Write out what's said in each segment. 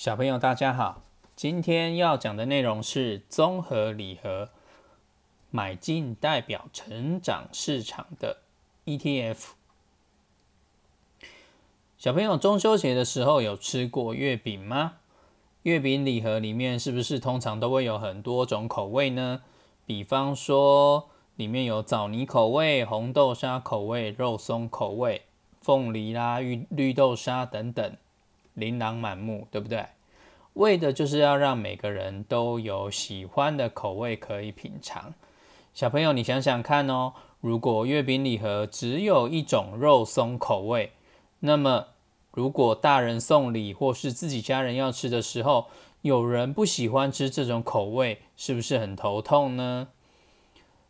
小朋友，大家好！今天要讲的内容是综合礼盒买进代表成长市场的 ETF。小朋友，中秋节的时候有吃过月饼吗？月饼礼盒里面是不是通常都会有很多种口味呢？比方说，里面有枣泥口味、红豆沙口味、肉松口味、凤梨啦、绿绿豆沙等等。琳琅满目，对不对？为的就是要让每个人都有喜欢的口味可以品尝。小朋友，你想想看哦，如果月饼礼盒只有一种肉松口味，那么如果大人送礼或是自己家人要吃的时候，有人不喜欢吃这种口味，是不是很头痛呢？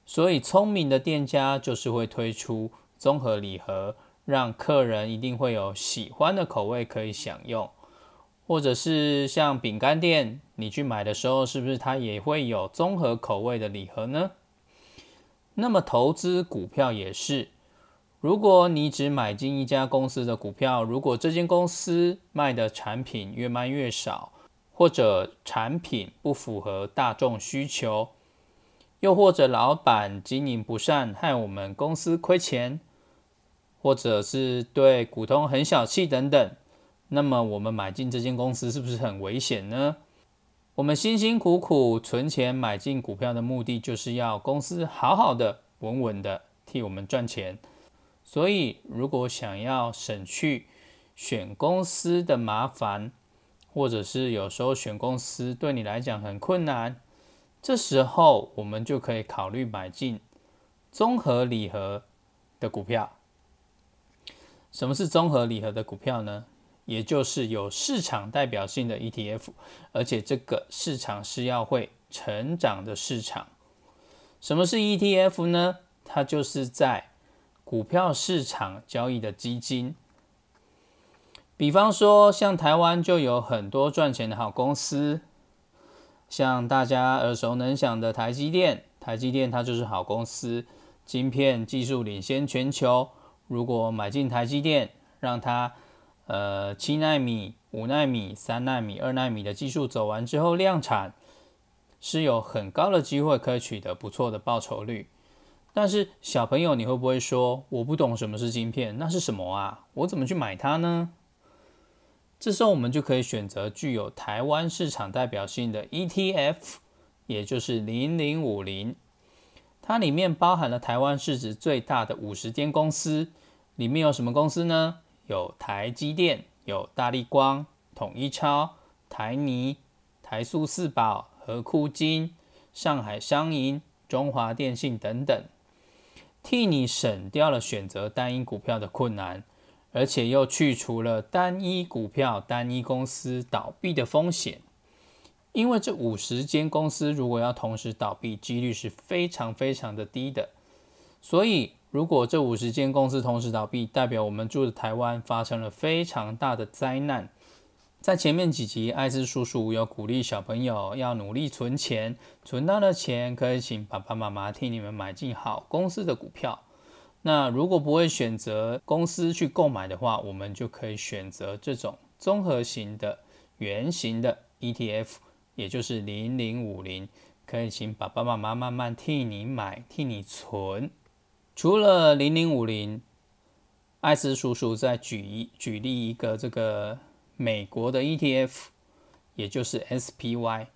所以，聪明的店家就是会推出综合礼盒。让客人一定会有喜欢的口味可以享用，或者是像饼干店，你去买的时候，是不是它也会有综合口味的礼盒呢？那么投资股票也是，如果你只买进一家公司的股票，如果这间公司卖的产品越卖越少，或者产品不符合大众需求，又或者老板经营不善，害我们公司亏钱。或者是对股东很小气等等，那么我们买进这间公司是不是很危险呢？我们辛辛苦苦存钱买进股票的目的，就是要公司好好的、稳稳的替我们赚钱。所以，如果想要省去选公司的麻烦，或者是有时候选公司对你来讲很困难，这时候我们就可以考虑买进综合礼盒的股票。什么是综合礼盒的股票呢？也就是有市场代表性的 ETF，而且这个市场是要会成长的市场。什么是 ETF 呢？它就是在股票市场交易的基金。比方说，像台湾就有很多赚钱的好公司，像大家耳熟能详的台积电，台积电它就是好公司，晶片技术领先全球。如果买进台积电，让它呃七纳米、五纳米、三纳米、二纳米的技术走完之后量产，是有很高的机会可以取得不错的报酬率。但是小朋友，你会不会说我不懂什么是晶片？那是什么啊？我怎么去买它呢？这时候我们就可以选择具有台湾市场代表性的 ETF，也就是零零五零，它里面包含了台湾市值最大的五十间公司。里面有什么公司呢？有台积电、有大力光、统一超、台泥、台塑四宝、和库金、上海商银、中华电信等等，替你省掉了选择单一股票的困难，而且又去除了单一股票、单一公司倒闭的风险。因为这五十间公司如果要同时倒闭，几率是非常非常的低的，所以。如果这五十间公司同时倒闭，代表我们住的台湾发生了非常大的灾难。在前面几集，艾斯叔叔有鼓励小朋友要努力存钱，存到的钱可以请爸爸妈妈替你们买进好公司的股票。那如果不会选择公司去购买的话，我们就可以选择这种综合型的圆形的 ETF，也就是零零五零，可以请爸爸妈妈慢慢替你买，替你存。除了零零五零，艾斯叔叔再举一举例一个这个美国的 ETF，也就是 SPY。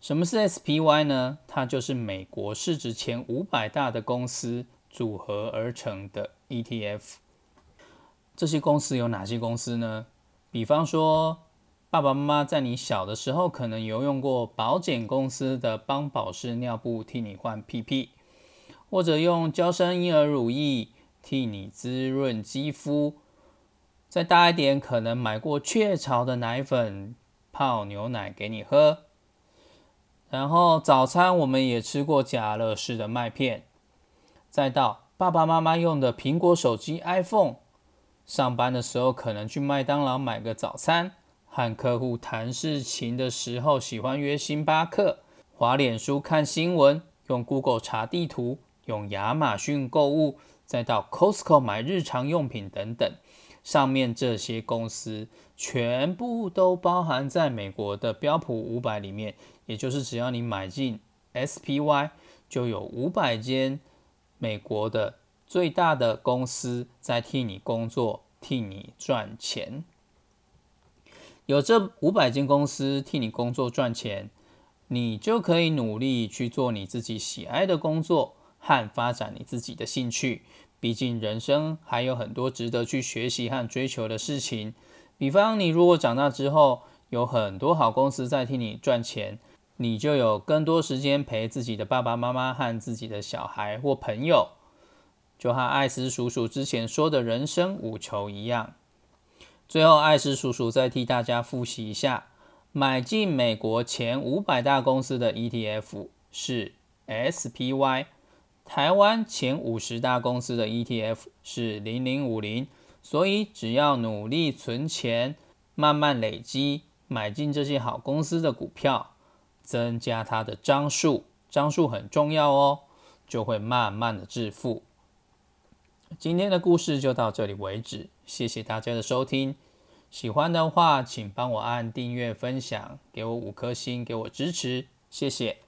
什么是 SPY 呢？它就是美国市值前五百大的公司组合而成的 ETF。这些公司有哪些公司呢？比方说，爸爸妈妈在你小的时候可能有用过保险公司的邦宝适尿布替你换屁屁。或者用娇生婴儿乳液替你滋润肌肤，再大一点，可能买过雀巢的奶粉泡牛奶给你喝。然后早餐我们也吃过家乐氏的麦片，再到爸爸妈妈用的苹果手机 iPhone，上班的时候可能去麦当劳买个早餐，和客户谈事情的时候喜欢约星巴克，滑脸书看新闻，用 Google 查地图。用亚马逊购物，再到 Costco 买日常用品等等，上面这些公司全部都包含在美国的标普五百里面，也就是只要你买进 SPY，就有五百间美国的最大的公司在替你工作，替你赚钱。有这五百间公司替你工作赚钱，你就可以努力去做你自己喜爱的工作和发展你自己的兴趣。毕竟人生还有很多值得去学习和追求的事情。比方，你如果长大之后有很多好公司在替你赚钱，你就有更多时间陪自己的爸爸妈妈和自己的小孩或朋友，就和艾斯叔叔之前说的人生五球一样。最后，艾斯叔叔再替大家复习一下：买进美国前五百大公司的 ETF 是 SPY，台湾前五十大公司的 ETF 是零零五零。所以，只要努力存钱，慢慢累积，买进这些好公司的股票，增加它的张数，张数很重要哦，就会慢慢的致富。今天的故事就到这里为止，谢谢大家的收听。喜欢的话，请帮我按订阅、分享，给我五颗星，给我支持，谢谢。